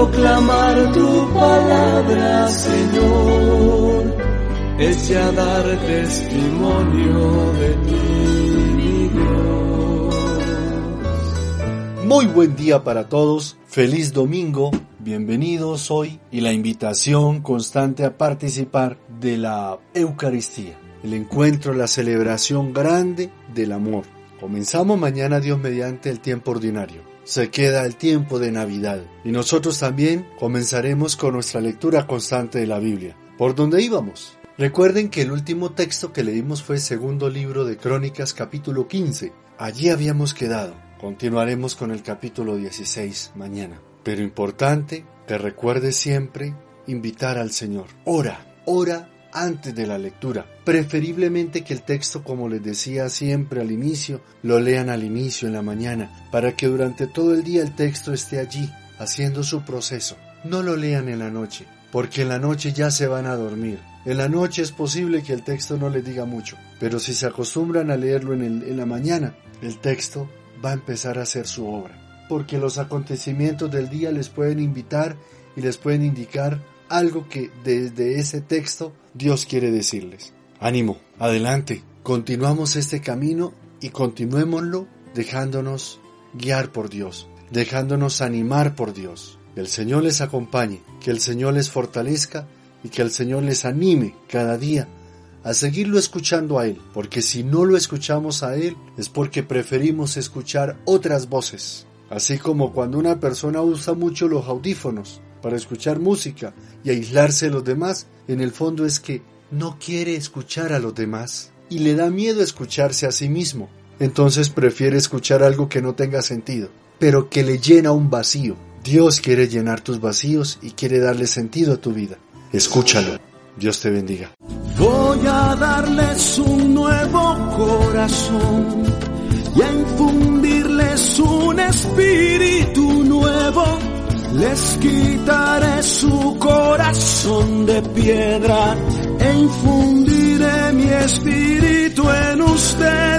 Proclamar tu palabra, Señor, es ya dar testimonio de ti. Muy buen día para todos, feliz domingo, bienvenidos hoy y la invitación constante a participar de la Eucaristía, el encuentro, la celebración grande del amor. Comenzamos mañana Dios mediante el tiempo ordinario se queda el tiempo de Navidad y nosotros también comenzaremos con nuestra lectura constante de la Biblia. ¿Por dónde íbamos? Recuerden que el último texto que leímos fue segundo libro de Crónicas capítulo 15. Allí habíamos quedado. Continuaremos con el capítulo 16 mañana. Pero importante que recuerde siempre invitar al Señor. Ora, ora antes de la lectura. Preferiblemente que el texto, como les decía siempre al inicio, lo lean al inicio en la mañana, para que durante todo el día el texto esté allí, haciendo su proceso. No lo lean en la noche, porque en la noche ya se van a dormir. En la noche es posible que el texto no les diga mucho, pero si se acostumbran a leerlo en, en la mañana, el texto va a empezar a hacer su obra, porque los acontecimientos del día les pueden invitar y les pueden indicar algo que desde ese texto Dios quiere decirles. Ánimo, adelante, continuamos este camino y continuémoslo dejándonos guiar por Dios, dejándonos animar por Dios. Que el Señor les acompañe, que el Señor les fortalezca y que el Señor les anime cada día a seguirlo escuchando a Él, porque si no lo escuchamos a Él es porque preferimos escuchar otras voces. Así como cuando una persona usa mucho los audífonos para escuchar música y aislarse de los demás, en el fondo es que no quiere escuchar a los demás y le da miedo escucharse a sí mismo. Entonces prefiere escuchar algo que no tenga sentido, pero que le llena un vacío. Dios quiere llenar tus vacíos y quiere darle sentido a tu vida. Escúchalo. Dios te bendiga. Voy a darles un nuevo corazón y a infundirles un espíritu nuevo les quitaré su corazón de piedra e infundiré mi espíritu en ustedes